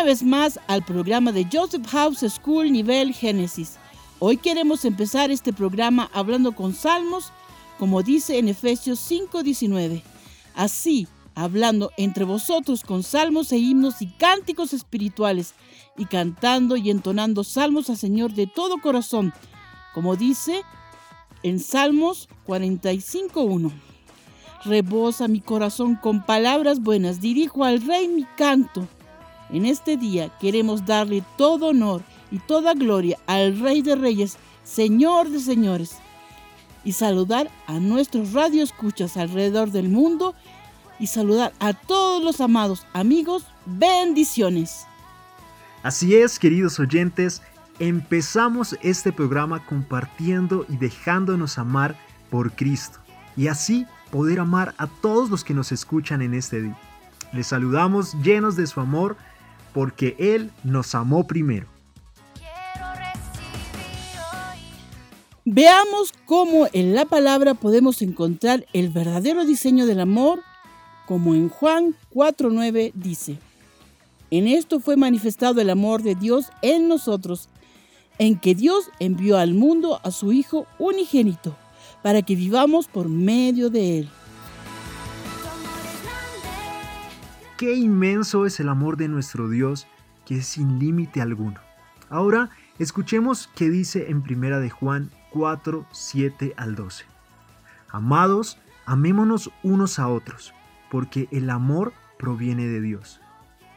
Una vez más al programa de Joseph House School Nivel Génesis. Hoy queremos empezar este programa hablando con salmos, como dice en Efesios 5:19. Así, hablando entre vosotros con salmos e himnos y cánticos espirituales, y cantando y entonando salmos al Señor de todo corazón, como dice en Salmos 45:1. Rebosa mi corazón con palabras buenas, dirijo al Rey mi canto. En este día queremos darle todo honor y toda gloria al Rey de Reyes, Señor de Señores, y saludar a nuestros radioescuchas alrededor del mundo y saludar a todos los amados amigos. Bendiciones. Así es, queridos oyentes, empezamos este programa compartiendo y dejándonos amar por Cristo. Y así poder amar a todos los que nos escuchan en este día. Les saludamos llenos de su amor porque Él nos amó primero. Veamos cómo en la palabra podemos encontrar el verdadero diseño del amor, como en Juan 4.9 dice. En esto fue manifestado el amor de Dios en nosotros, en que Dios envió al mundo a su Hijo unigénito para que vivamos por medio de Él. Qué inmenso es el amor de nuestro Dios, que es sin límite alguno. Ahora escuchemos qué dice en Primera de Juan 4, 7 al 12. Amados, amémonos unos a otros, porque el amor proviene de Dios.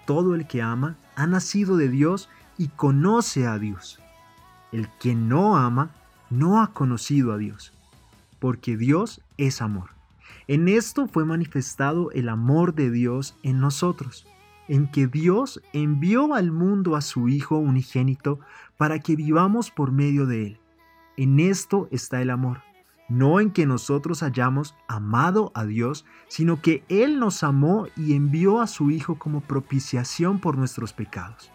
Todo el que ama ha nacido de Dios y conoce a Dios. El que no ama no ha conocido a Dios, porque Dios es amor. En esto fue manifestado el amor de Dios en nosotros, en que Dios envió al mundo a su Hijo unigénito para que vivamos por medio de Él. En esto está el amor, no en que nosotros hayamos amado a Dios, sino que Él nos amó y envió a su Hijo como propiciación por nuestros pecados.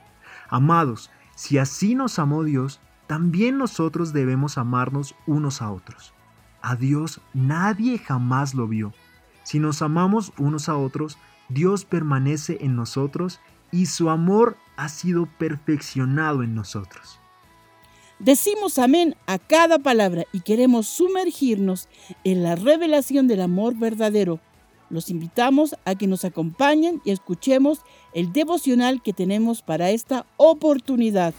Amados, si así nos amó Dios, también nosotros debemos amarnos unos a otros. A Dios nadie jamás lo vio. Si nos amamos unos a otros, Dios permanece en nosotros y su amor ha sido perfeccionado en nosotros. Decimos amén a cada palabra y queremos sumergirnos en la revelación del amor verdadero. Los invitamos a que nos acompañen y escuchemos el devocional que tenemos para esta oportunidad.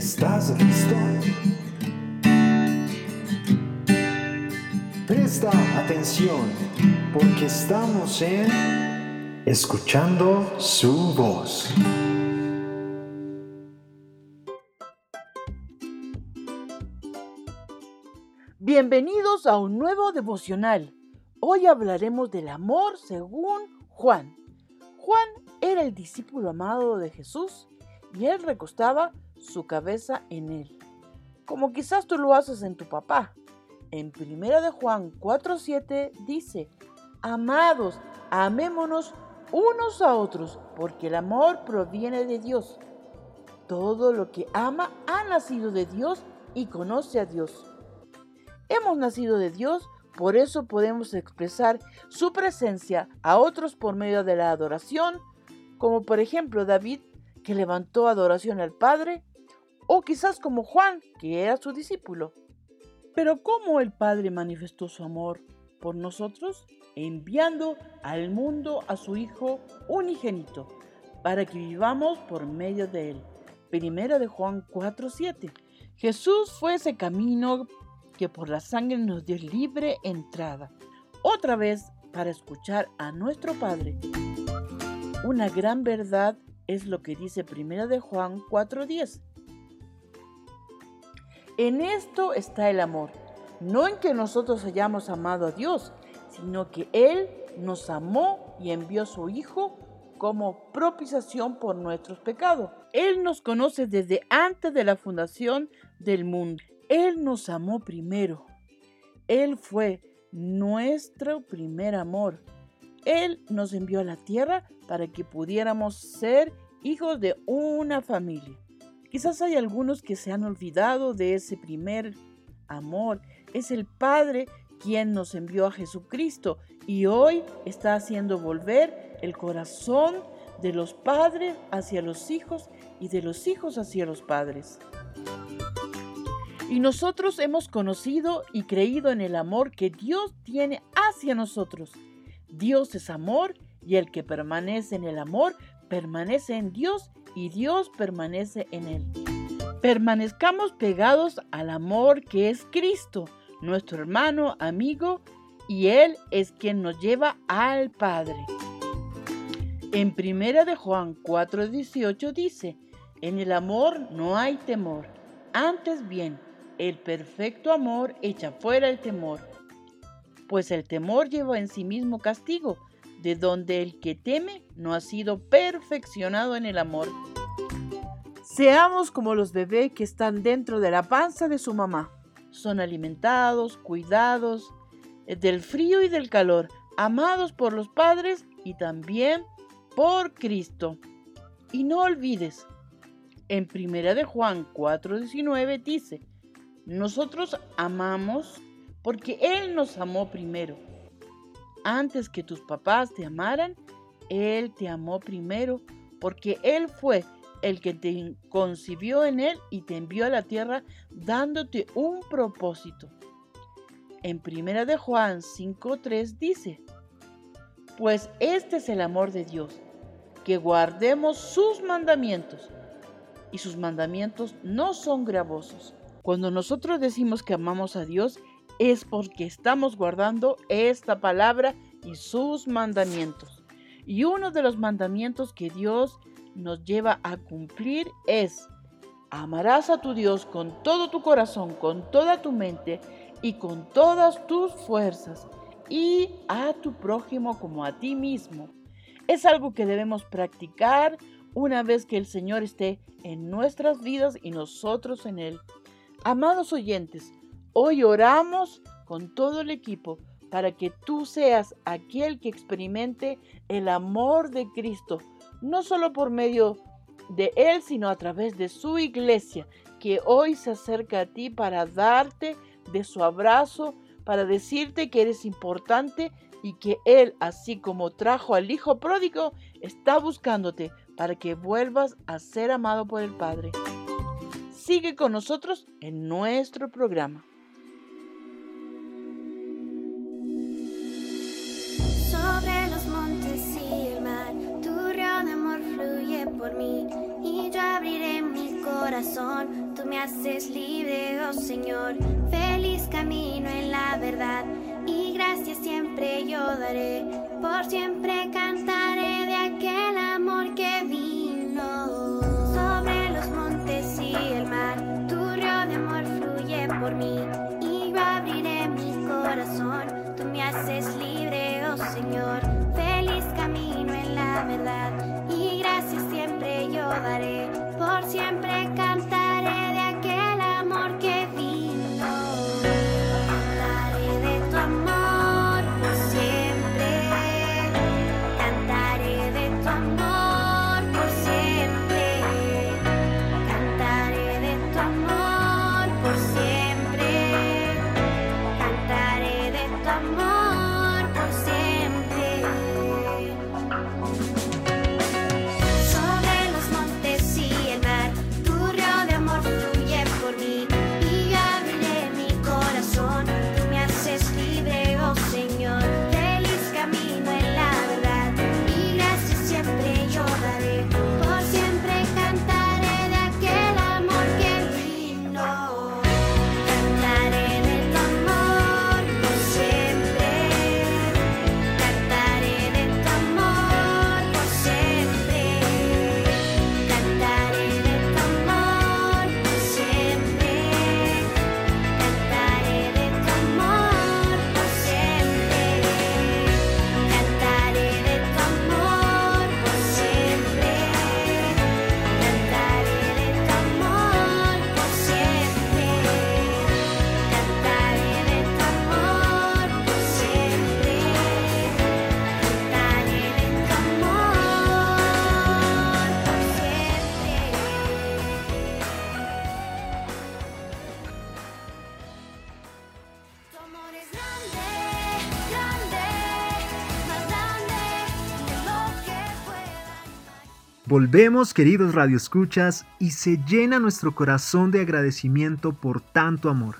¿Estás listo? Presta atención porque estamos en Escuchando su voz. Bienvenidos a un nuevo devocional. Hoy hablaremos del amor según Juan. Juan era el discípulo amado de Jesús y él recostaba su cabeza en él, como quizás tú lo haces en tu papá. En 1 de Juan 4:7 dice, Amados, amémonos unos a otros, porque el amor proviene de Dios. Todo lo que ama ha nacido de Dios y conoce a Dios. Hemos nacido de Dios, por eso podemos expresar su presencia a otros por medio de la adoración, como por ejemplo David, que levantó adoración al Padre o quizás como Juan, que era su discípulo. Pero ¿cómo el Padre manifestó su amor por nosotros? Enviando al mundo a su Hijo unigénito, para que vivamos por medio de él. Primera de Juan 4:7. Jesús fue ese camino que por la sangre nos dio libre entrada. Otra vez para escuchar a nuestro Padre. Una gran verdad es lo que dice Primera de Juan 4:10 En esto está el amor, no en que nosotros hayamos amado a Dios, sino que Él nos amó y envió a su Hijo como propiciación por nuestros pecados. Él nos conoce desde antes de la fundación del mundo. Él nos amó primero. Él fue nuestro primer amor. Él nos envió a la tierra para que pudiéramos ser hijos de una familia. Quizás hay algunos que se han olvidado de ese primer amor. Es el Padre quien nos envió a Jesucristo y hoy está haciendo volver el corazón de los padres hacia los hijos y de los hijos hacia los padres. Y nosotros hemos conocido y creído en el amor que Dios tiene hacia nosotros. Dios es amor y el que permanece en el amor permanece en Dios y Dios permanece en él. Permanezcamos pegados al amor que es Cristo, nuestro hermano, amigo, y Él es quien nos lleva al Padre. En primera de Juan 4:18 dice, en el amor no hay temor, antes bien, el perfecto amor echa fuera el temor, pues el temor lleva en sí mismo castigo, de donde el que teme no ha sido perfeccionado en el amor. Seamos como los bebés que están dentro de la panza de su mamá. Son alimentados, cuidados eh, del frío y del calor, amados por los padres y también por Cristo. Y no olvides, en primera de Juan 4:19 dice, nosotros amamos porque Él nos amó primero. Antes que tus papás te amaran, Él te amó primero porque Él fue el que te concibió en él y te envió a la tierra dándote un propósito. En primera de Juan 5:3 dice: Pues este es el amor de Dios, que guardemos sus mandamientos. Y sus mandamientos no son gravosos. Cuando nosotros decimos que amamos a Dios es porque estamos guardando esta palabra y sus mandamientos. Y uno de los mandamientos que Dios nos lleva a cumplir es, amarás a tu Dios con todo tu corazón, con toda tu mente y con todas tus fuerzas, y a tu prójimo como a ti mismo. Es algo que debemos practicar una vez que el Señor esté en nuestras vidas y nosotros en Él. Amados oyentes, hoy oramos con todo el equipo para que tú seas aquel que experimente el amor de Cristo no solo por medio de Él, sino a través de su iglesia, que hoy se acerca a ti para darte de su abrazo, para decirte que eres importante y que Él, así como trajo al Hijo pródigo, está buscándote para que vuelvas a ser amado por el Padre. Sigue con nosotros en nuestro programa. Y yo abriré mi corazón. Tú me haces libre, oh Señor. Feliz camino en la verdad y gracias siempre yo daré. Por siempre cantaré de aquel amor que vino sobre los montes y el mar. Tu río de amor fluye por mí y yo abriré mi corazón. Tú me haces libre, oh Señor. Feliz camino en la verdad por siempre Volvemos, queridos radioescuchas, y se llena nuestro corazón de agradecimiento por tanto amor.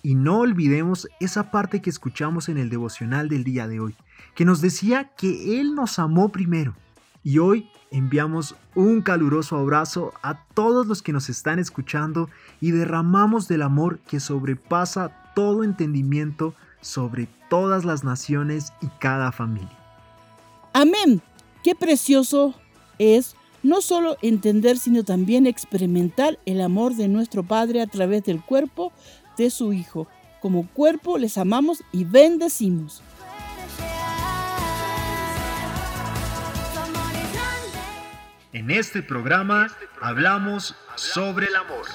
Y no olvidemos esa parte que escuchamos en el devocional del día de hoy, que nos decía que Él nos amó primero. Y hoy enviamos un caluroso abrazo a todos los que nos están escuchando y derramamos del amor que sobrepasa todo entendimiento sobre todas las naciones y cada familia. Amén. Qué precioso es no solo entender, sino también experimentar el amor de nuestro Padre a través del cuerpo de su Hijo. Como cuerpo les amamos y bendecimos. En este programa hablamos sobre el amor.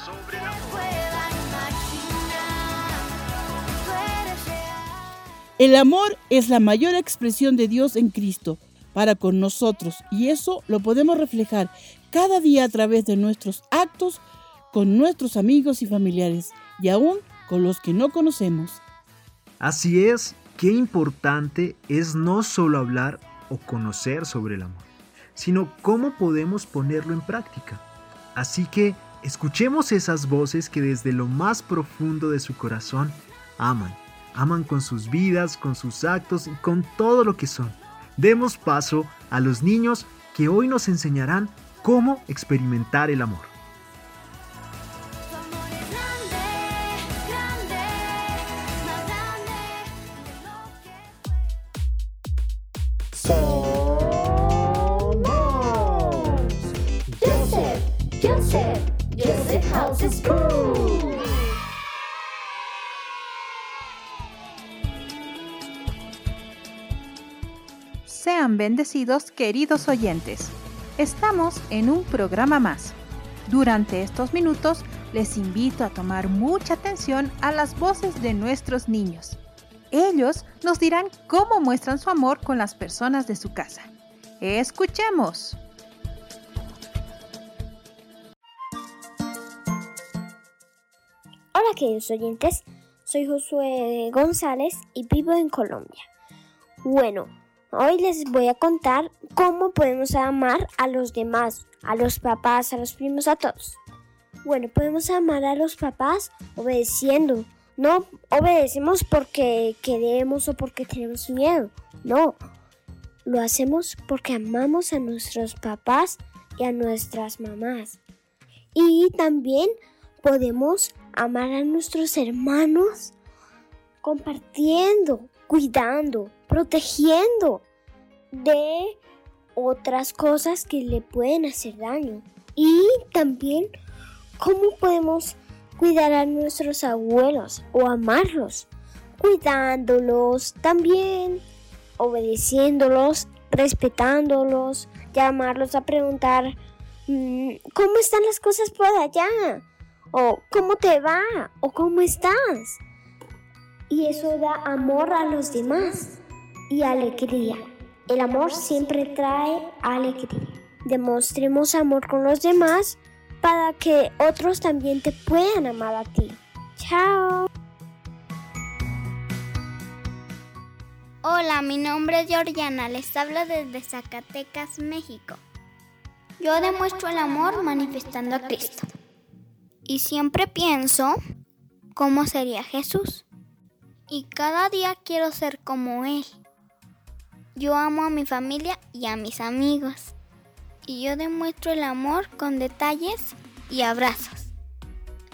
El amor es la mayor expresión de Dios en Cristo para con nosotros y eso lo podemos reflejar cada día a través de nuestros actos con nuestros amigos y familiares y aún con los que no conocemos. Así es, qué importante es no solo hablar o conocer sobre el amor, sino cómo podemos ponerlo en práctica. Así que escuchemos esas voces que desde lo más profundo de su corazón aman, aman con sus vidas, con sus actos y con todo lo que son. Demos paso a los niños que hoy nos enseñarán cómo experimentar el amor. Bendecidos queridos oyentes. Estamos en un programa más. Durante estos minutos les invito a tomar mucha atención a las voces de nuestros niños. Ellos nos dirán cómo muestran su amor con las personas de su casa. Escuchemos. Hola queridos oyentes, soy Josué González y vivo en Colombia. Bueno, hoy les voy a contar cómo podemos amar a los demás, a los papás, a los primos, a todos. Bueno, podemos amar a los papás obedeciendo. No obedecemos porque queremos o porque tenemos miedo. No, lo hacemos porque amamos a nuestros papás y a nuestras mamás. Y también podemos amar a nuestros hermanos compartiendo, cuidando, protegiendo de otras cosas que le pueden hacer daño. Y también cómo podemos cuidar a nuestros abuelos o amarlos, cuidándolos también, obedeciéndolos, respetándolos, llamarlos a preguntar mm, cómo están las cosas por allá o cómo te va o cómo estás. Y eso da amor a los demás y alegría. El amor siempre trae alegría. Demostremos amor con los demás para que otros también te puedan amar a ti. Chao. Hola, mi nombre es Georgiana, les hablo desde Zacatecas, México. Yo demuestro el amor manifestando a Cristo. Y siempre pienso cómo sería Jesús. Y cada día quiero ser como Él. Yo amo a mi familia y a mis amigos. Y yo demuestro el amor con detalles y abrazos.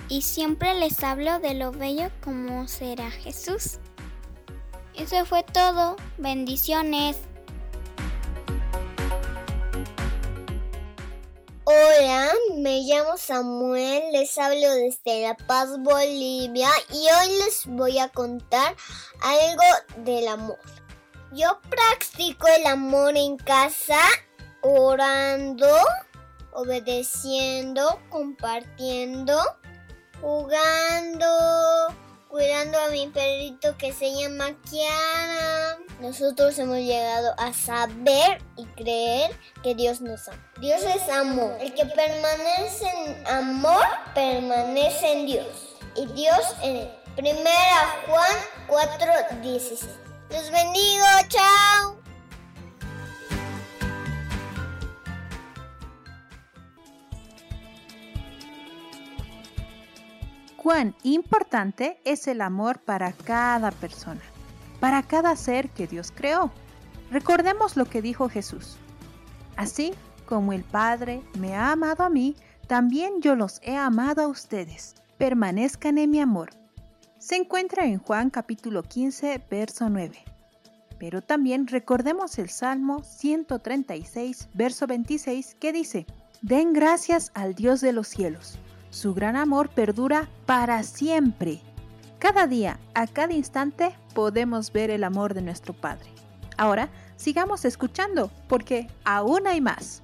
Y siempre les hablo de lo bello como será Jesús. Eso fue todo. Bendiciones. Hola, me llamo Samuel, les hablo desde La Paz, Bolivia y hoy les voy a contar algo del amor. Yo practico el amor en casa orando, obedeciendo, compartiendo, jugando, cuidando a mi perrito que se llama Kiara. Nosotros hemos llegado a saber y creer que Dios nos ama. Dios es amor. El que permanece en amor permanece en Dios. Y Dios en él. Primera Juan 4:16. Los bendigo, chao. Cuán importante es el amor para cada persona, para cada ser que Dios creó. Recordemos lo que dijo Jesús. Así como el Padre me ha amado a mí, también yo los he amado a ustedes. Permanezcan en mi amor. Se encuentra en Juan capítulo 15, verso 9. Pero también recordemos el Salmo 136, verso 26, que dice, Den gracias al Dios de los cielos. Su gran amor perdura para siempre. Cada día, a cada instante, podemos ver el amor de nuestro Padre. Ahora, sigamos escuchando, porque aún hay más.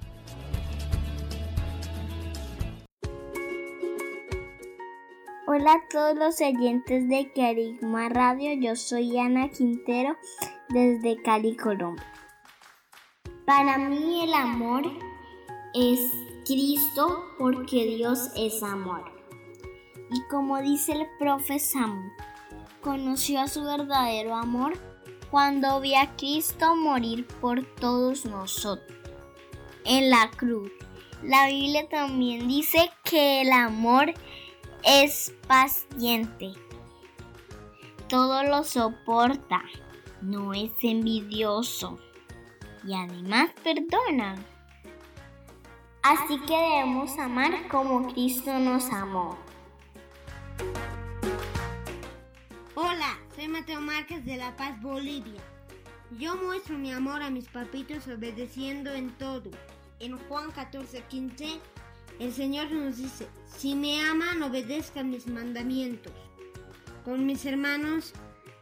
Hola a todos los oyentes de Carigma Radio, yo soy Ana Quintero desde Cali, Colombia. Para mí el amor es Cristo porque Dios es amor. Y como dice el profe Samu, conoció a su verdadero amor cuando vio a Cristo morir por todos nosotros en la cruz. La Biblia también dice que el amor es paciente, todo lo soporta, no es envidioso y además perdona. Así que debemos amar como Cristo nos amó. Hola, soy Mateo Márquez de La Paz, Bolivia. Yo muestro mi amor a mis papitos obedeciendo en todo. En Juan 14, 15 el Señor nos dice, si me aman, obedezcan mis mandamientos. Con mis hermanos,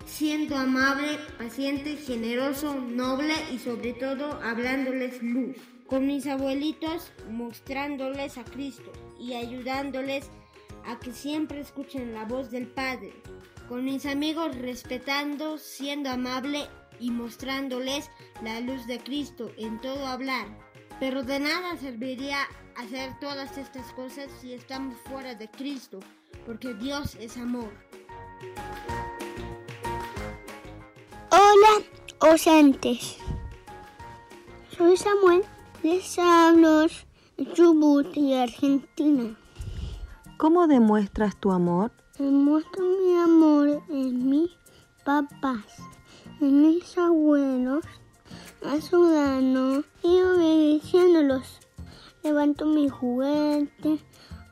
siendo amable, paciente, generoso, noble y sobre todo hablándoles luz. Con mis abuelitos, mostrándoles a Cristo y ayudándoles a que siempre escuchen la voz del Padre. Con mis amigos, respetando, siendo amable y mostrándoles la luz de Cristo en todo hablar. Pero de nada serviría hacer todas estas cosas si estamos fuera de Cristo, porque Dios es amor. Hola, oyentes. Soy Samuel, les hablo de Chubut y Argentina. ¿Cómo demuestras tu amor? Demuestro mi amor en mis papás, en mis abuelos, ayudando y obedeciéndolos levanto mi juguete,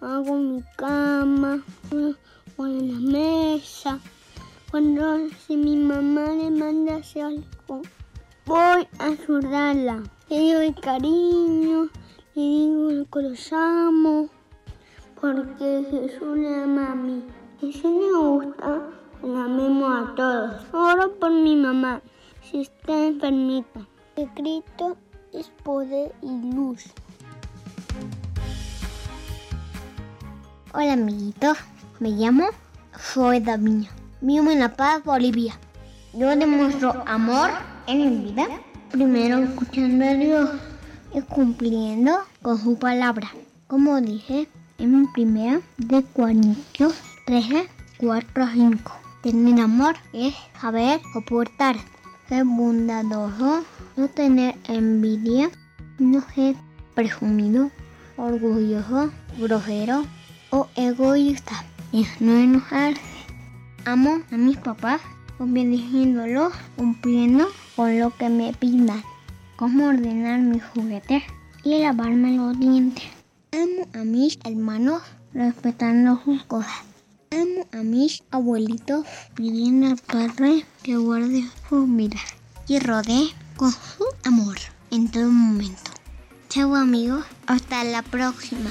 hago mi cama, pongo en la mesa. Cuando si mi mamá le manda hacer algo, voy a ayudarla. Le doy cariño, le digo que los amo, porque Jesús le ama a mí. Y si me gusta, la amemos a todos. Oro por mi mamá, si está enfermita. El Cristo es poder y luz. Hola amiguitos, me llamo Zoe Daviño, vivo en La Paz, Bolivia. Yo demuestro amor en mi vida, primero escuchando a Dios y cumpliendo con su palabra. Como dije en mi primera de Corintios 13, 4 a 5. Tener amor es saber soportar, ser bondadoso, no tener envidia, no ser presumido, orgulloso, grosero o egoísta es no enojarse. Amo a mis papás obedeciéndolos, cumpliendo con lo que me pidan, como ordenar mis juguetes y lavarme los dientes. Amo a mis hermanos respetando sus cosas. Amo a mis abuelitos pidiendo al Padre que guarde sus vidas y rodee con su amor en todo momento. Chao amigos, hasta la próxima.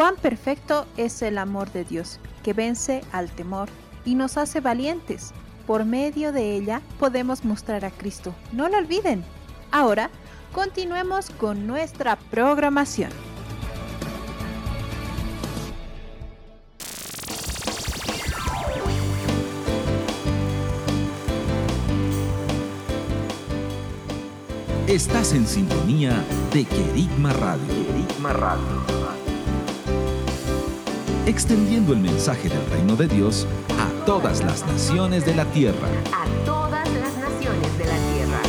Cuán perfecto es el amor de Dios, que vence al temor y nos hace valientes. Por medio de ella podemos mostrar a Cristo. No lo olviden. Ahora, continuemos con nuestra programación. Estás en sintonía de Querigma Radio. Querigma Radio extendiendo el mensaje del reino de Dios a todas las naciones de la tierra. A todas las naciones de la tierra.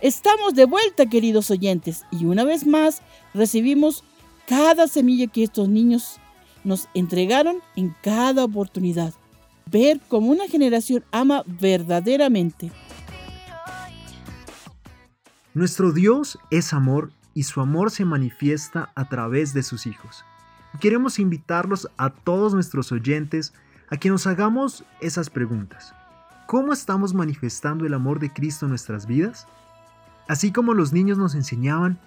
Estamos de vuelta, queridos oyentes, y una vez más recibimos cada semilla que estos niños nos entregaron en cada oportunidad. Ver cómo una generación ama verdaderamente. Nuestro Dios es amor y su amor se manifiesta a través de sus hijos. Queremos invitarlos a todos nuestros oyentes a que nos hagamos esas preguntas. ¿Cómo estamos manifestando el amor de Cristo en nuestras vidas? Así como los niños nos enseñaban,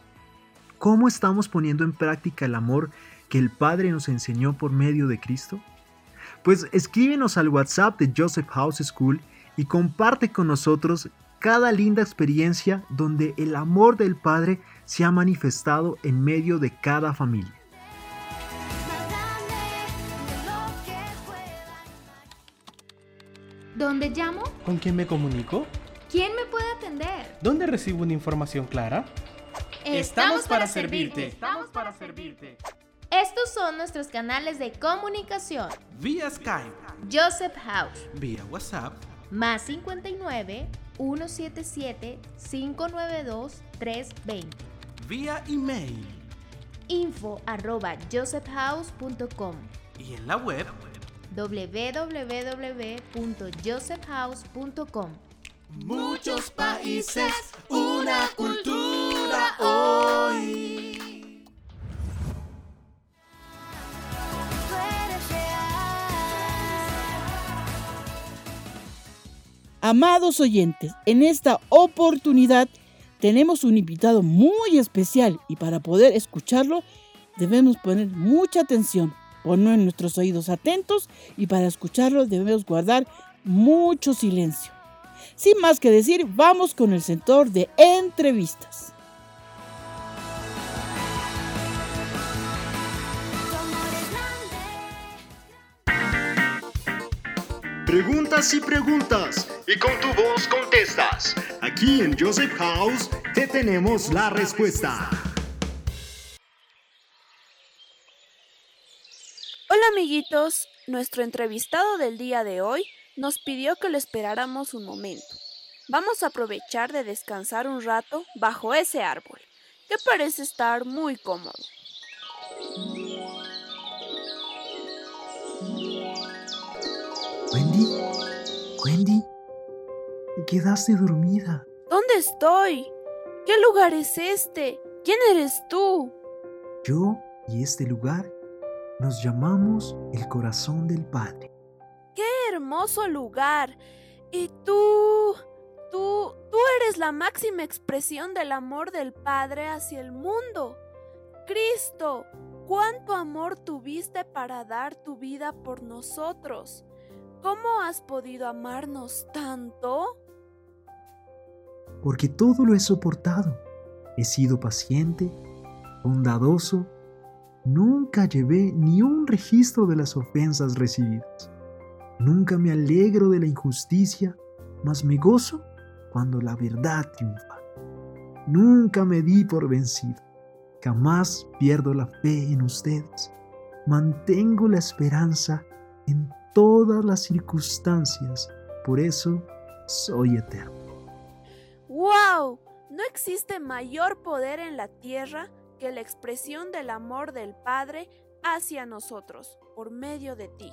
¿cómo estamos poniendo en práctica el amor que el Padre nos enseñó por medio de Cristo? Pues escríbenos al WhatsApp de Joseph House School y comparte con nosotros cada linda experiencia donde el amor del Padre se ha manifestado en medio de cada familia. ¿Dónde llamo? ¿Con quién me comunico? ¿Quién me puede atender? ¿Dónde recibo una información clara? Estamos, para, servirte. Estamos para servirte. Estos son nuestros canales de comunicación. Vía Skype. Joseph House. Vía WhatsApp. Más 59 177 592 320. Vía email. Info arroba josephhouse.com. Y en la web www.josephhouse.com. Muchos países, una cultura hoy. Amados oyentes, en esta oportunidad tenemos un invitado muy especial y para poder escucharlo debemos poner mucha atención, poner nuestros oídos atentos y para escucharlo debemos guardar mucho silencio. Sin más que decir, vamos con el sector de entrevistas. Preguntas y preguntas, y con tu voz contestas. Aquí en Joseph House te tenemos la respuesta. Hola amiguitos, nuestro entrevistado del día de hoy nos pidió que lo esperáramos un momento. Vamos a aprovechar de descansar un rato bajo ese árbol, que parece estar muy cómodo. Wendy, Wendy, te quedaste dormida. ¿Dónde estoy? ¿Qué lugar es este? ¿Quién eres tú? Yo y este lugar nos llamamos el corazón del Padre. ¡Qué hermoso lugar! Y tú, tú, tú eres la máxima expresión del amor del Padre hacia el mundo. Cristo, cuánto amor tuviste para dar tu vida por nosotros. ¿Cómo has podido amarnos tanto? Porque todo lo he soportado. He sido paciente, bondadoso. Nunca llevé ni un registro de las ofensas recibidas. Nunca me alegro de la injusticia, mas me gozo cuando la verdad triunfa. Nunca me di por vencido. Jamás pierdo la fe en ustedes. Mantengo la esperanza en todas las circunstancias. Por eso soy eterno. ¡Wow! No existe mayor poder en la tierra que la expresión del amor del Padre hacia nosotros por medio de ti.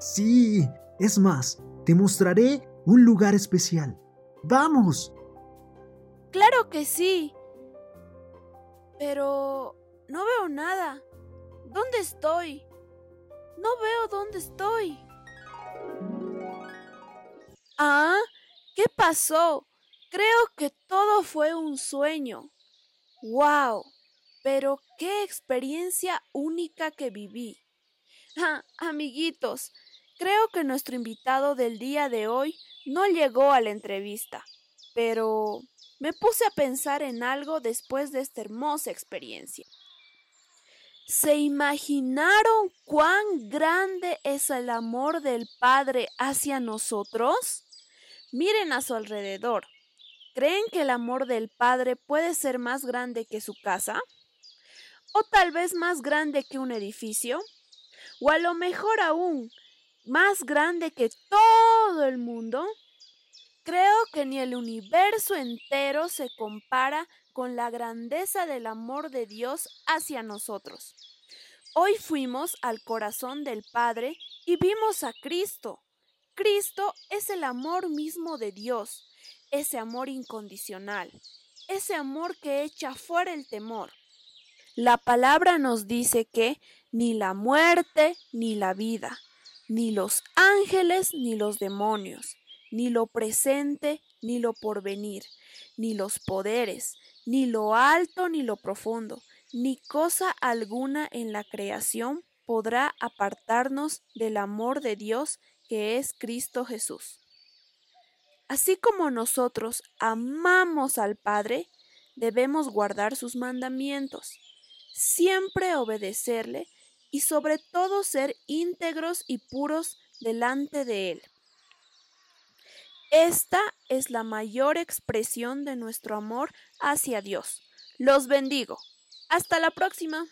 Sí, es más, te mostraré un lugar especial. ¡Vamos! Claro que sí. Pero no veo nada. ¿Dónde estoy? No veo dónde estoy. ¿Ah? ¿Qué pasó? Creo que todo fue un sueño. ¡Wow! Pero qué experiencia única que viví. Ah, amiguitos, creo que nuestro invitado del día de hoy no llegó a la entrevista, pero me puse a pensar en algo después de esta hermosa experiencia. ¿Se imaginaron cuán grande es el amor del Padre hacia nosotros? Miren a su alrededor. ¿Creen que el amor del Padre puede ser más grande que su casa? ¿O tal vez más grande que un edificio? ¿O a lo mejor aún más grande que todo el mundo? Creo que ni el universo entero se compara con la grandeza del amor de Dios hacia nosotros. Hoy fuimos al corazón del Padre y vimos a Cristo. Cristo es el amor mismo de Dios, ese amor incondicional, ese amor que echa fuera el temor. La palabra nos dice que ni la muerte ni la vida, ni los ángeles ni los demonios, ni lo presente ni lo porvenir, ni los poderes, ni lo alto ni lo profundo, ni cosa alguna en la creación podrá apartarnos del amor de Dios que es Cristo Jesús. Así como nosotros amamos al Padre, debemos guardar sus mandamientos, siempre obedecerle y sobre todo ser íntegros y puros delante de Él. Esta es la mayor expresión de nuestro amor hacia Dios. Los bendigo. Hasta la próxima.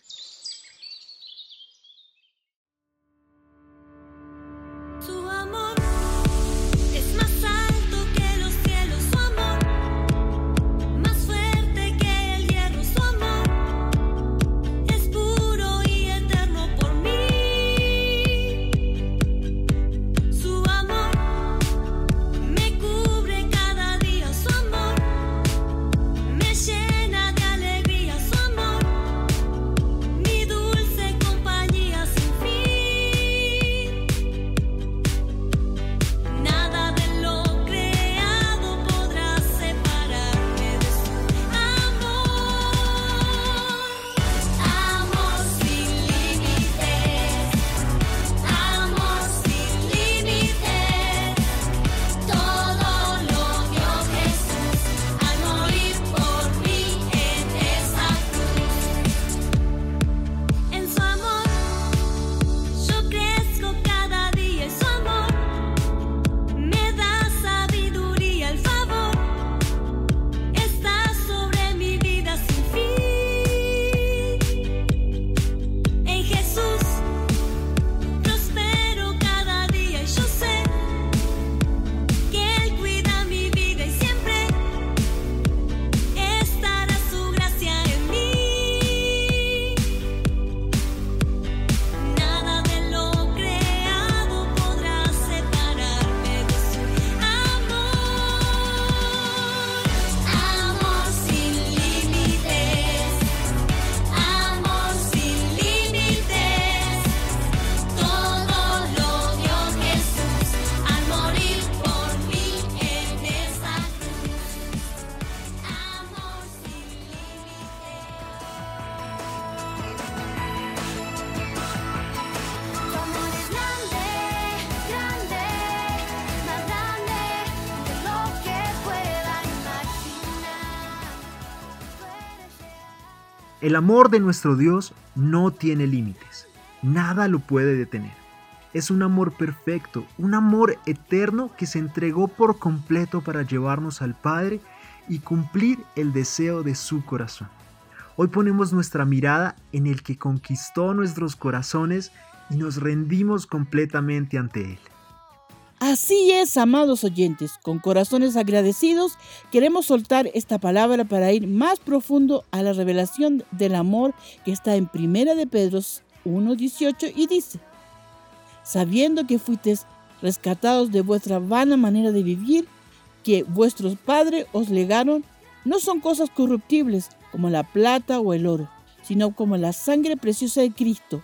El amor de nuestro Dios no tiene límites. Nada lo puede detener. Es un amor perfecto, un amor eterno que se entregó por completo para llevarnos al Padre y cumplir el deseo de su corazón. Hoy ponemos nuestra mirada en el que conquistó nuestros corazones y nos rendimos completamente ante Él. Así es, amados oyentes, con corazones agradecidos queremos soltar esta palabra para ir más profundo a la revelación del amor que está en Primera de Pedro 1.18 y dice, sabiendo que fuisteis rescatados de vuestra vana manera de vivir, que vuestros padres os legaron, no son cosas corruptibles como la plata o el oro, sino como la sangre preciosa de Cristo,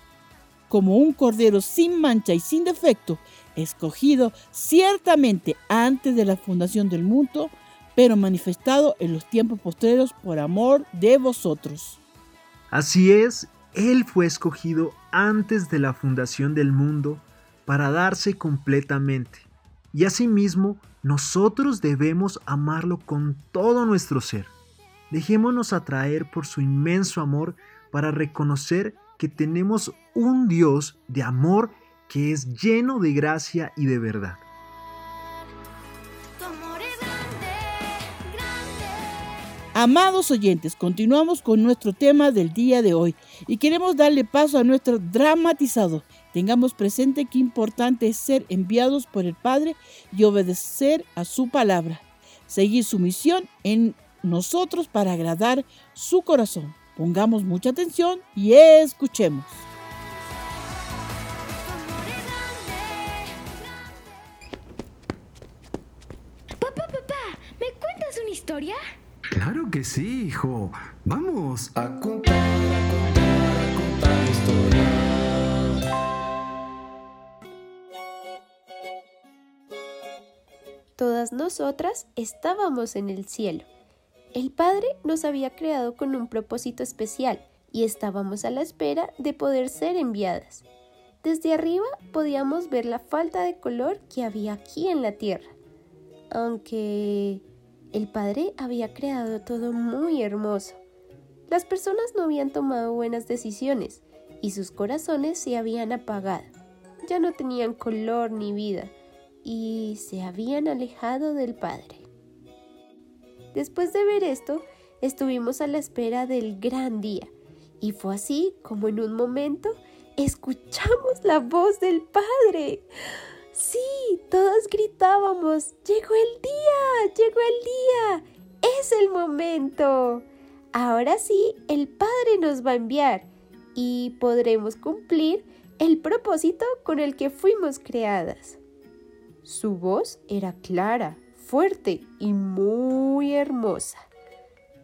como un cordero sin mancha y sin defecto, escogido ciertamente antes de la fundación del mundo, pero manifestado en los tiempos postreros por amor de vosotros. Así es, Él fue escogido antes de la fundación del mundo para darse completamente. Y asimismo, nosotros debemos amarlo con todo nuestro ser. Dejémonos atraer por su inmenso amor para reconocer que tenemos un Dios de amor que es lleno de gracia y de verdad. Amados oyentes, continuamos con nuestro tema del día de hoy y queremos darle paso a nuestro dramatizado. Tengamos presente qué importante es ser enviados por el Padre y obedecer a su palabra. Seguir su misión en nosotros para agradar su corazón. Pongamos mucha atención y escuchemos. Papá, papá, ¿me cuentas una historia? Claro que sí, hijo. Vamos a contar, a contar, a contar historias. Todas nosotras estábamos en el cielo. El Padre nos había creado con un propósito especial y estábamos a la espera de poder ser enviadas. Desde arriba podíamos ver la falta de color que había aquí en la tierra, aunque el Padre había creado todo muy hermoso. Las personas no habían tomado buenas decisiones y sus corazones se habían apagado. Ya no tenían color ni vida y se habían alejado del Padre. Después de ver esto, estuvimos a la espera del gran día y fue así como en un momento escuchamos la voz del Padre. Sí, todos gritábamos, llegó el día, llegó el día, es el momento. Ahora sí, el Padre nos va a enviar y podremos cumplir el propósito con el que fuimos creadas. Su voz era clara, fuerte y muy hermosa.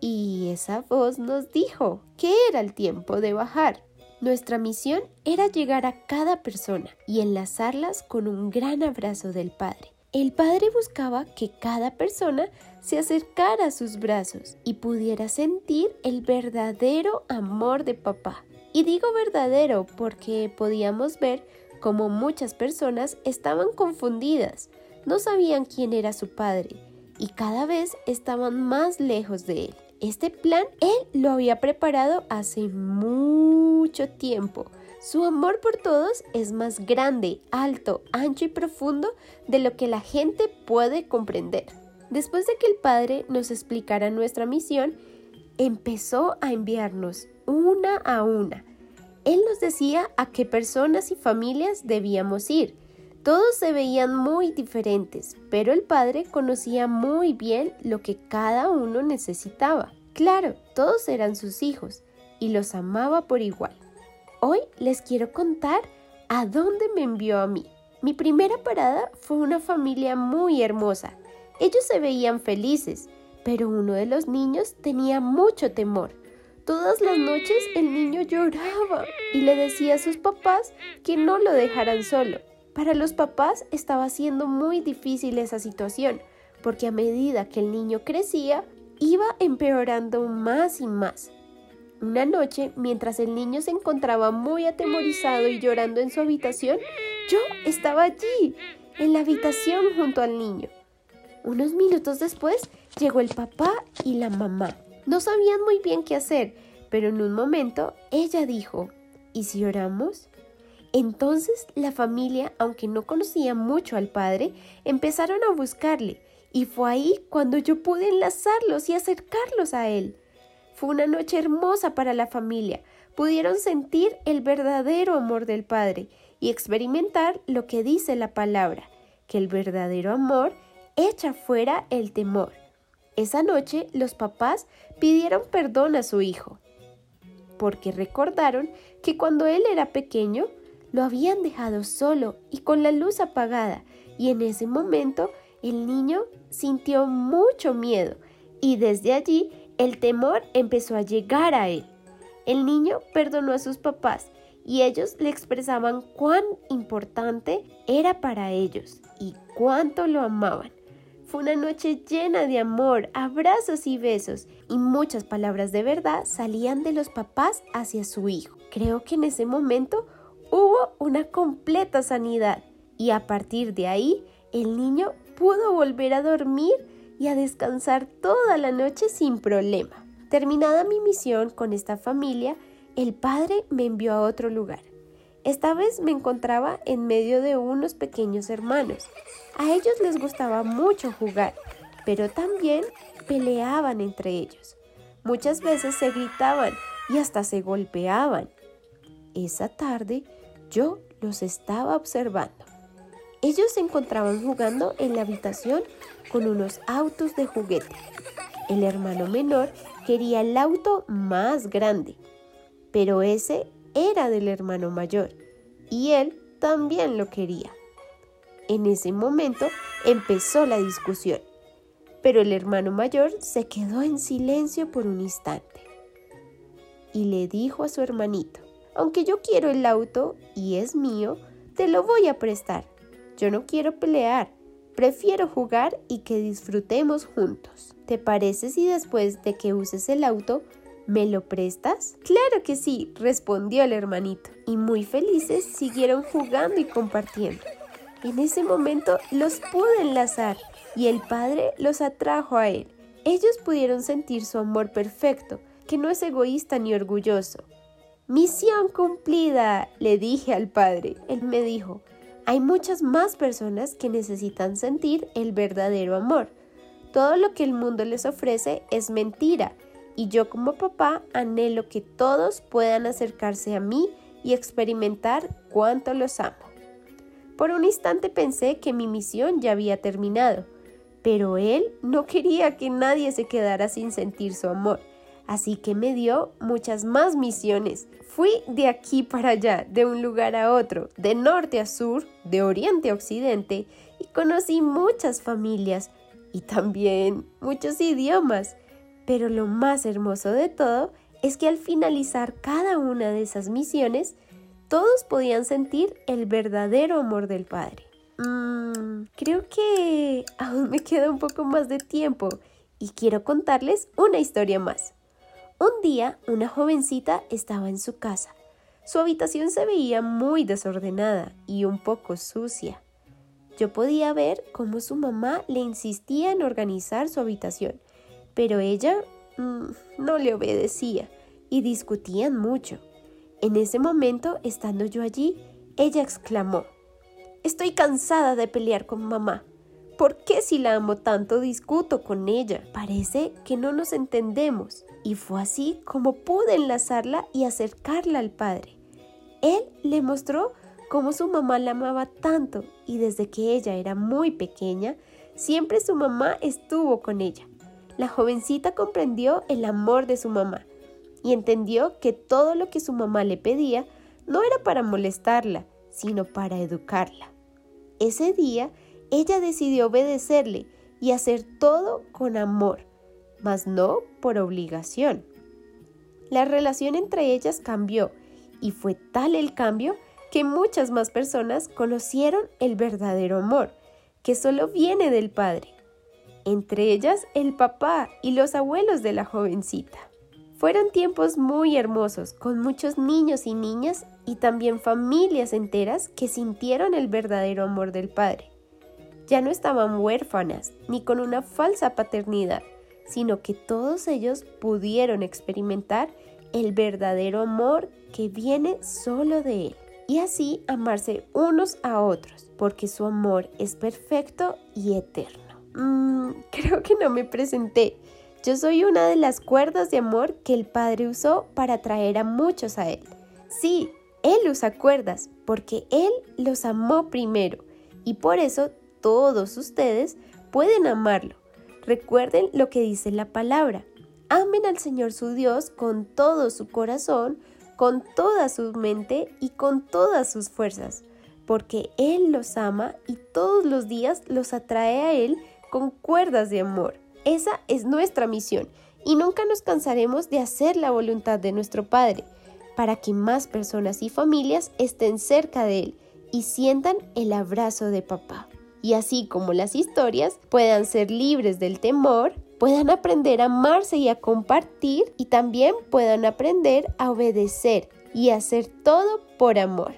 Y esa voz nos dijo que era el tiempo de bajar. Nuestra misión era llegar a cada persona y enlazarlas con un gran abrazo del Padre. El Padre buscaba que cada persona se acercara a sus brazos y pudiera sentir el verdadero amor de papá. Y digo verdadero porque podíamos ver cómo muchas personas estaban confundidas, no sabían quién era su padre y cada vez estaban más lejos de él. Este plan él lo había preparado hace mucho tiempo. Su amor por todos es más grande, alto, ancho y profundo de lo que la gente puede comprender. Después de que el Padre nos explicara nuestra misión, empezó a enviarnos una a una. Él nos decía a qué personas y familias debíamos ir. Todos se veían muy diferentes, pero el Padre conocía muy bien lo que cada uno necesitaba. Claro, todos eran sus hijos y los amaba por igual. Hoy les quiero contar a dónde me envió a mí. Mi primera parada fue una familia muy hermosa. Ellos se veían felices, pero uno de los niños tenía mucho temor. Todas las noches el niño lloraba y le decía a sus papás que no lo dejaran solo. Para los papás estaba siendo muy difícil esa situación, porque a medida que el niño crecía, iba empeorando más y más. Una noche, mientras el niño se encontraba muy atemorizado y llorando en su habitación, yo estaba allí, en la habitación junto al niño. Unos minutos después llegó el papá y la mamá. No sabían muy bien qué hacer, pero en un momento ella dijo, ¿y si oramos? Entonces la familia, aunque no conocía mucho al padre, empezaron a buscarle, y fue ahí cuando yo pude enlazarlos y acercarlos a él. Fue una noche hermosa para la familia. Pudieron sentir el verdadero amor del Padre y experimentar lo que dice la palabra, que el verdadero amor echa fuera el temor. Esa noche los papás pidieron perdón a su hijo, porque recordaron que cuando él era pequeño lo habían dejado solo y con la luz apagada, y en ese momento el niño sintió mucho miedo y desde allí el temor empezó a llegar a él. El niño perdonó a sus papás y ellos le expresaban cuán importante era para ellos y cuánto lo amaban. Fue una noche llena de amor, abrazos y besos, y muchas palabras de verdad salían de los papás hacia su hijo. Creo que en ese momento hubo una completa sanidad, y a partir de ahí el niño pudo volver a dormir y a descansar toda la noche sin problema. Terminada mi misión con esta familia, el padre me envió a otro lugar. Esta vez me encontraba en medio de unos pequeños hermanos. A ellos les gustaba mucho jugar, pero también peleaban entre ellos. Muchas veces se gritaban y hasta se golpeaban. Esa tarde yo los estaba observando. Ellos se encontraban jugando en la habitación con unos autos de juguete. El hermano menor quería el auto más grande, pero ese era del hermano mayor y él también lo quería. En ese momento empezó la discusión, pero el hermano mayor se quedó en silencio por un instante y le dijo a su hermanito, aunque yo quiero el auto y es mío, te lo voy a prestar. Yo no quiero pelear, prefiero jugar y que disfrutemos juntos. ¿Te parece si después de que uses el auto ¿Me lo prestas? Claro que sí, respondió el hermanito, y muy felices siguieron jugando y compartiendo. En ese momento los pudo enlazar y el padre los atrajo a él. Ellos pudieron sentir su amor perfecto, que no es egoísta ni orgulloso. Misión cumplida, le dije al padre. Él me dijo, hay muchas más personas que necesitan sentir el verdadero amor. Todo lo que el mundo les ofrece es mentira y yo como papá anhelo que todos puedan acercarse a mí y experimentar cuánto los amo. Por un instante pensé que mi misión ya había terminado, pero él no quería que nadie se quedara sin sentir su amor, así que me dio muchas más misiones. Fui de aquí para allá, de un lugar a otro, de norte a sur, de oriente a occidente, y conocí muchas familias y también muchos idiomas. Pero lo más hermoso de todo es que al finalizar cada una de esas misiones, todos podían sentir el verdadero amor del Padre. Mm, creo que aún me queda un poco más de tiempo y quiero contarles una historia más. Un día, una jovencita estaba en su casa. Su habitación se veía muy desordenada y un poco sucia. Yo podía ver cómo su mamá le insistía en organizar su habitación pero ella mm, no le obedecía y discutían mucho. En ese momento, estando yo allí, ella exclamó, Estoy cansada de pelear con mamá. ¿Por qué si la amo tanto discuto con ella? Parece que no nos entendemos. Y fue así como pude enlazarla y acercarla al padre. Él le mostró cómo su mamá la amaba tanto y desde que ella era muy pequeña, siempre su mamá estuvo con ella la jovencita comprendió el amor de su mamá y entendió que todo lo que su mamá le pedía no era para molestarla, sino para educarla. Ese día ella decidió obedecerle y hacer todo con amor, mas no por obligación. La relación entre ellas cambió y fue tal el cambio que muchas más personas conocieron el verdadero amor, que solo viene del Padre entre ellas el papá y los abuelos de la jovencita. Fueron tiempos muy hermosos, con muchos niños y niñas y también familias enteras que sintieron el verdadero amor del Padre. Ya no estaban huérfanas ni con una falsa paternidad, sino que todos ellos pudieron experimentar el verdadero amor que viene solo de Él y así amarse unos a otros, porque su amor es perfecto y eterno. Mm, creo que no me presenté. Yo soy una de las cuerdas de amor que el Padre usó para atraer a muchos a Él. Sí, Él usa cuerdas porque Él los amó primero y por eso todos ustedes pueden amarlo. Recuerden lo que dice la palabra. Amen al Señor su Dios con todo su corazón, con toda su mente y con todas sus fuerzas, porque Él los ama y todos los días los atrae a Él con cuerdas de amor. Esa es nuestra misión y nunca nos cansaremos de hacer la voluntad de nuestro Padre para que más personas y familias estén cerca de Él y sientan el abrazo de papá. Y así como las historias puedan ser libres del temor, puedan aprender a amarse y a compartir y también puedan aprender a obedecer y hacer todo por amor.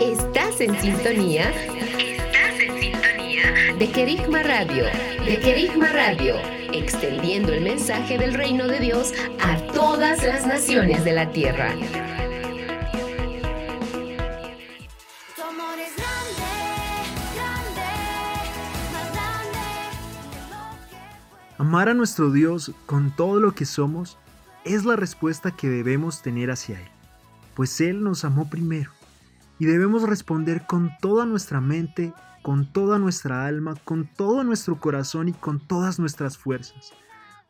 Estás en sintonía. Estás en sintonía de Querigma Radio. De Querigma Radio. Extendiendo el mensaje del reino de Dios a todas las naciones de la tierra. Amar a nuestro Dios con todo lo que somos es la respuesta que debemos tener hacia Él, pues Él nos amó primero y debemos responder con toda nuestra mente, con toda nuestra alma, con todo nuestro corazón y con todas nuestras fuerzas,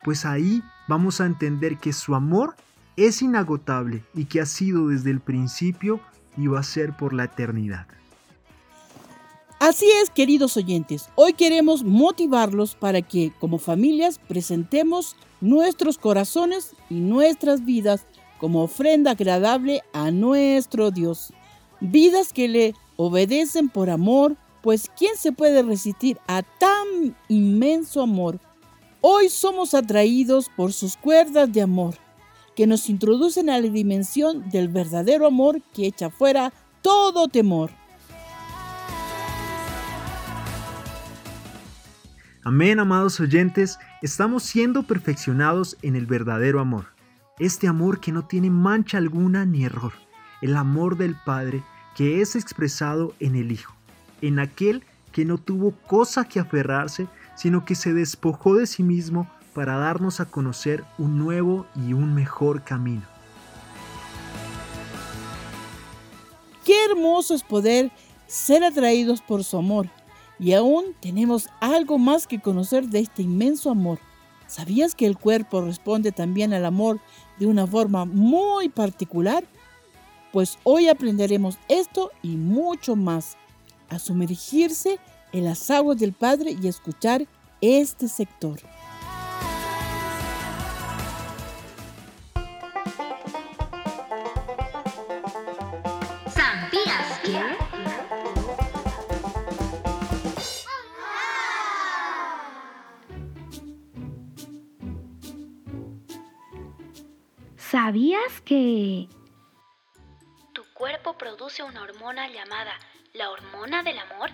pues ahí vamos a entender que su amor es inagotable y que ha sido desde el principio y va a ser por la eternidad. Así es, queridos oyentes, hoy queremos motivarlos para que como familias presentemos nuestros corazones y nuestras vidas como ofrenda agradable a nuestro Dios. Vidas que le obedecen por amor, pues ¿quién se puede resistir a tan inmenso amor? Hoy somos atraídos por sus cuerdas de amor que nos introducen a la dimensión del verdadero amor que echa fuera todo temor. Amén, amados oyentes, estamos siendo perfeccionados en el verdadero amor. Este amor que no tiene mancha alguna ni error. El amor del Padre que es expresado en el Hijo. En aquel que no tuvo cosa que aferrarse, sino que se despojó de sí mismo para darnos a conocer un nuevo y un mejor camino. Qué hermoso es poder ser atraídos por su amor. Y aún tenemos algo más que conocer de este inmenso amor. ¿Sabías que el cuerpo responde también al amor de una forma muy particular? Pues hoy aprenderemos esto y mucho más. A sumergirse en las aguas del Padre y escuchar este sector. ¿Sabías que tu cuerpo produce una hormona llamada la hormona del amor?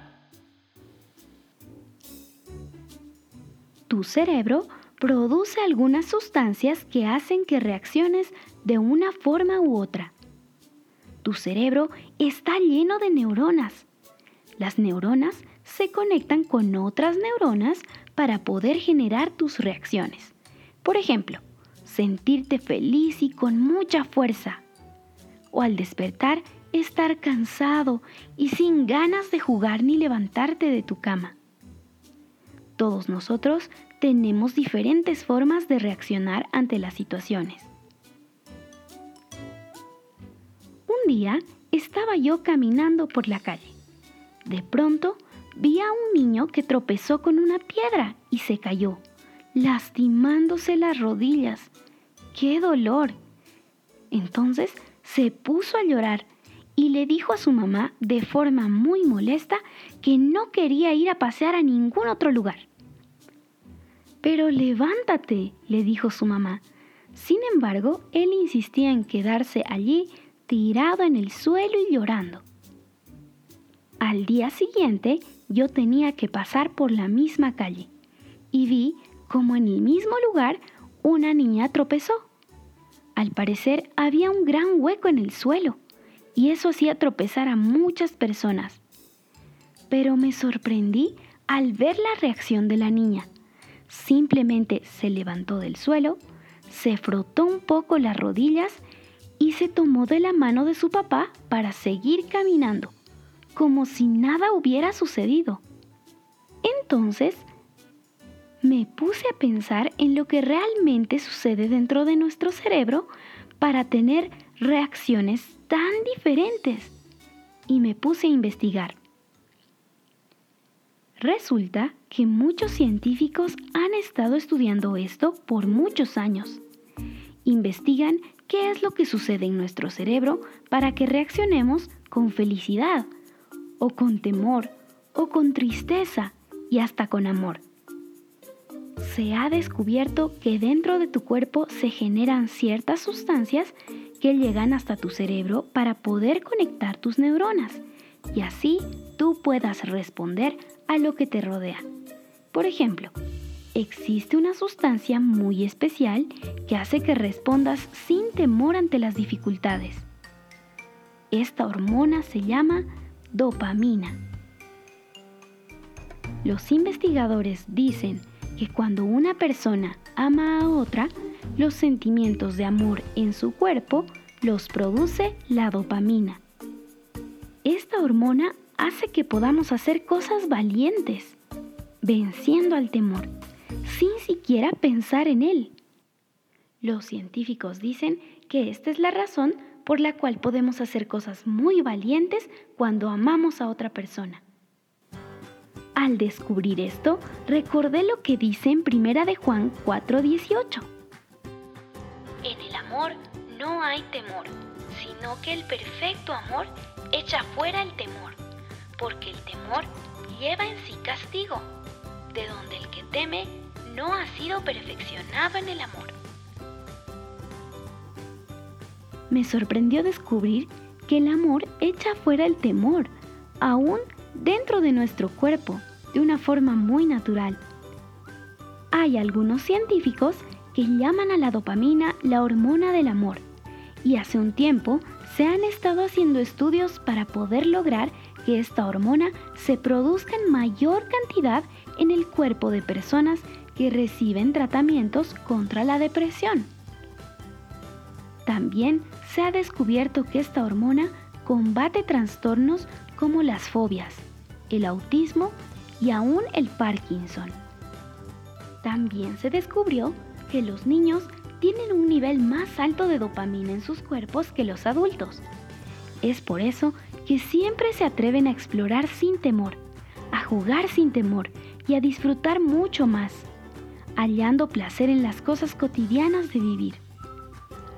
Tu cerebro produce algunas sustancias que hacen que reacciones de una forma u otra. Tu cerebro está lleno de neuronas. Las neuronas se conectan con otras neuronas para poder generar tus reacciones. Por ejemplo, sentirte feliz y con mucha fuerza. O al despertar, estar cansado y sin ganas de jugar ni levantarte de tu cama. Todos nosotros tenemos diferentes formas de reaccionar ante las situaciones. Un día estaba yo caminando por la calle. De pronto vi a un niño que tropezó con una piedra y se cayó, lastimándose las rodillas ¡Qué dolor! Entonces se puso a llorar y le dijo a su mamá de forma muy molesta que no quería ir a pasear a ningún otro lugar. Pero levántate, le dijo su mamá. Sin embargo, él insistía en quedarse allí tirado en el suelo y llorando. Al día siguiente yo tenía que pasar por la misma calle y vi como en el mismo lugar una niña tropezó. Al parecer había un gran hueco en el suelo y eso hacía tropezar a muchas personas. Pero me sorprendí al ver la reacción de la niña. Simplemente se levantó del suelo, se frotó un poco las rodillas y se tomó de la mano de su papá para seguir caminando, como si nada hubiera sucedido. Entonces me puse a pensar en lo que realmente sucede dentro de nuestro cerebro para tener reacciones tan diferentes y me puse a investigar. Resulta que muchos científicos han estado estudiando esto por muchos años. Investigan qué es lo que sucede en nuestro cerebro para que reaccionemos con felicidad, o con temor, o con tristeza y hasta con amor se ha descubierto que dentro de tu cuerpo se generan ciertas sustancias que llegan hasta tu cerebro para poder conectar tus neuronas y así tú puedas responder a lo que te rodea. Por ejemplo, existe una sustancia muy especial que hace que respondas sin temor ante las dificultades. Esta hormona se llama dopamina. Los investigadores dicen que cuando una persona ama a otra, los sentimientos de amor en su cuerpo los produce la dopamina. Esta hormona hace que podamos hacer cosas valientes, venciendo al temor, sin siquiera pensar en él. Los científicos dicen que esta es la razón por la cual podemos hacer cosas muy valientes cuando amamos a otra persona. Al descubrir esto, recordé lo que dice en Primera de Juan 4:18. En el amor no hay temor, sino que el perfecto amor echa fuera el temor, porque el temor lleva en sí castigo, de donde el que teme no ha sido perfeccionado en el amor. Me sorprendió descubrir que el amor echa fuera el temor, aún dentro de nuestro cuerpo de una forma muy natural. Hay algunos científicos que llaman a la dopamina la hormona del amor y hace un tiempo se han estado haciendo estudios para poder lograr que esta hormona se produzca en mayor cantidad en el cuerpo de personas que reciben tratamientos contra la depresión. También se ha descubierto que esta hormona combate trastornos como las fobias, el autismo y aún el Parkinson. También se descubrió que los niños tienen un nivel más alto de dopamina en sus cuerpos que los adultos. Es por eso que siempre se atreven a explorar sin temor, a jugar sin temor y a disfrutar mucho más, hallando placer en las cosas cotidianas de vivir.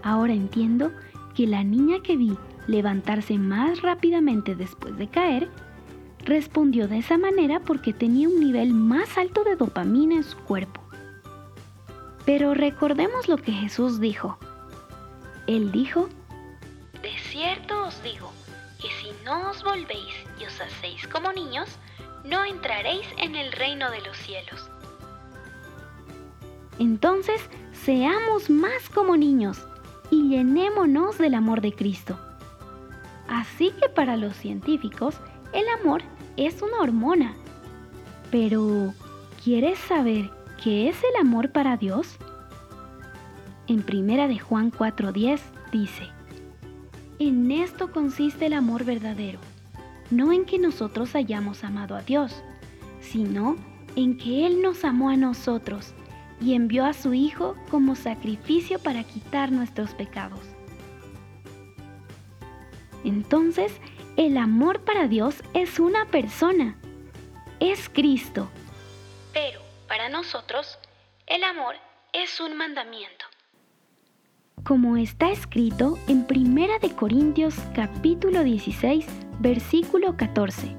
Ahora entiendo que la niña que vi levantarse más rápidamente después de caer respondió de esa manera porque tenía un nivel más alto de dopamina en su cuerpo. Pero recordemos lo que Jesús dijo. Él dijo, De cierto os digo, que si no os volvéis y os hacéis como niños, no entraréis en el reino de los cielos. Entonces, seamos más como niños y llenémonos del amor de Cristo. Así que para los científicos, el amor es una hormona. Pero, ¿quieres saber qué es el amor para Dios? En primera de Juan 4:10 dice: En esto consiste el amor verdadero, no en que nosotros hayamos amado a Dios, sino en que Él nos amó a nosotros y envió a su Hijo como sacrificio para quitar nuestros pecados. Entonces, el amor para Dios es una persona, es Cristo. Pero para nosotros, el amor es un mandamiento. Como está escrito en 1 de Corintios capítulo 16, versículo 14,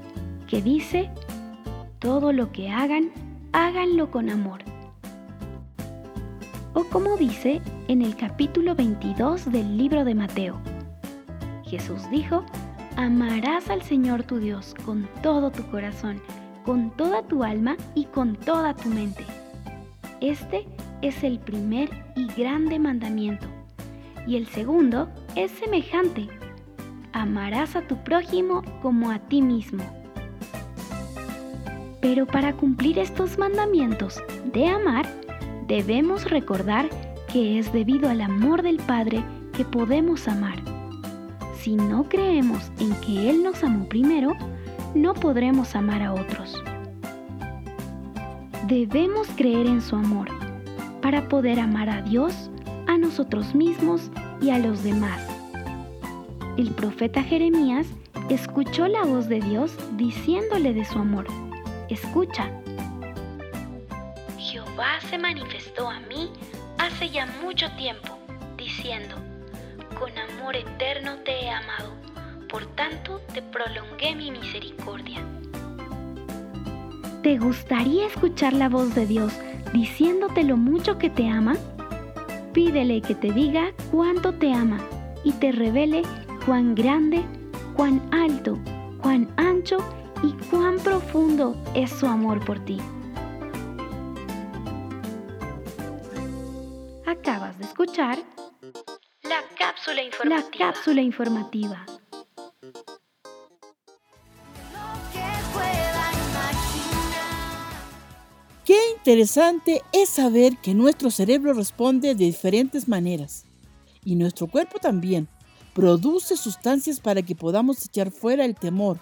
que dice, todo lo que hagan, háganlo con amor. O como dice en el capítulo 22 del libro de Mateo, Jesús dijo, Amarás al Señor tu Dios con todo tu corazón, con toda tu alma y con toda tu mente. Este es el primer y grande mandamiento. Y el segundo es semejante. Amarás a tu prójimo como a ti mismo. Pero para cumplir estos mandamientos de amar, debemos recordar que es debido al amor del Padre que podemos amar. Si no creemos en que Él nos amó primero, no podremos amar a otros. Debemos creer en su amor para poder amar a Dios, a nosotros mismos y a los demás. El profeta Jeremías escuchó la voz de Dios diciéndole de su amor. Escucha. Jehová se manifestó a mí hace ya mucho tiempo, diciendo, con amor eterno te he amado, por tanto te prolongué mi misericordia. ¿Te gustaría escuchar la voz de Dios diciéndote lo mucho que te ama? Pídele que te diga cuánto te ama y te revele cuán grande, cuán alto, cuán ancho y cuán profundo es su amor por ti. Acabas de escuchar la cápsula informativa. La cápsula informativa. Qué interesante es saber que nuestro cerebro responde de diferentes maneras y nuestro cuerpo también produce sustancias para que podamos echar fuera el temor.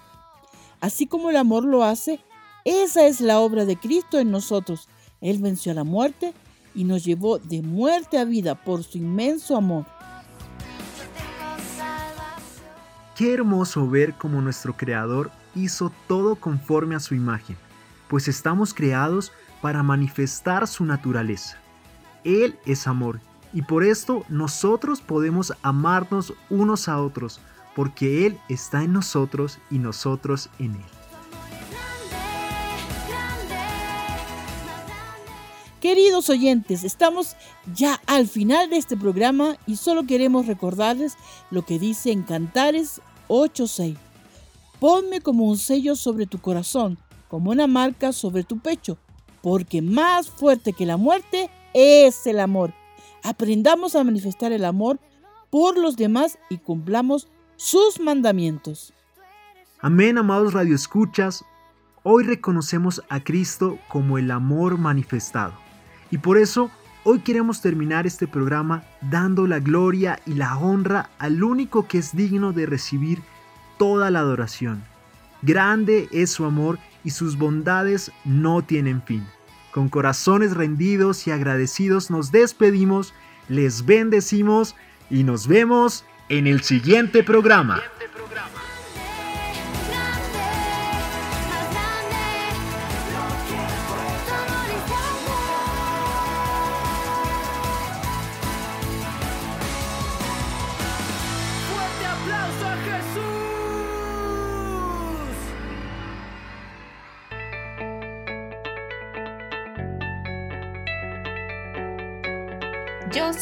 Así como el amor lo hace, esa es la obra de Cristo en nosotros. Él venció a la muerte y nos llevó de muerte a vida por su inmenso amor. Qué hermoso ver cómo nuestro Creador hizo todo conforme a su imagen, pues estamos creados para manifestar su naturaleza. Él es amor y por esto nosotros podemos amarnos unos a otros, porque Él está en nosotros y nosotros en Él. Queridos oyentes, estamos ya al final de este programa y solo queremos recordarles lo que dice en Cantares 8:6. Ponme como un sello sobre tu corazón, como una marca sobre tu pecho, porque más fuerte que la muerte es el amor. Aprendamos a manifestar el amor por los demás y cumplamos sus mandamientos. Amén, amados radioescuchas. Hoy reconocemos a Cristo como el amor manifestado. Y por eso hoy queremos terminar este programa dando la gloria y la honra al único que es digno de recibir toda la adoración. Grande es su amor y sus bondades no tienen fin. Con corazones rendidos y agradecidos nos despedimos, les bendecimos y nos vemos en el siguiente programa.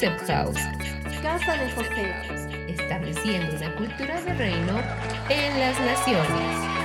House. Casa de José. Estableciendo una cultura de reino en las naciones.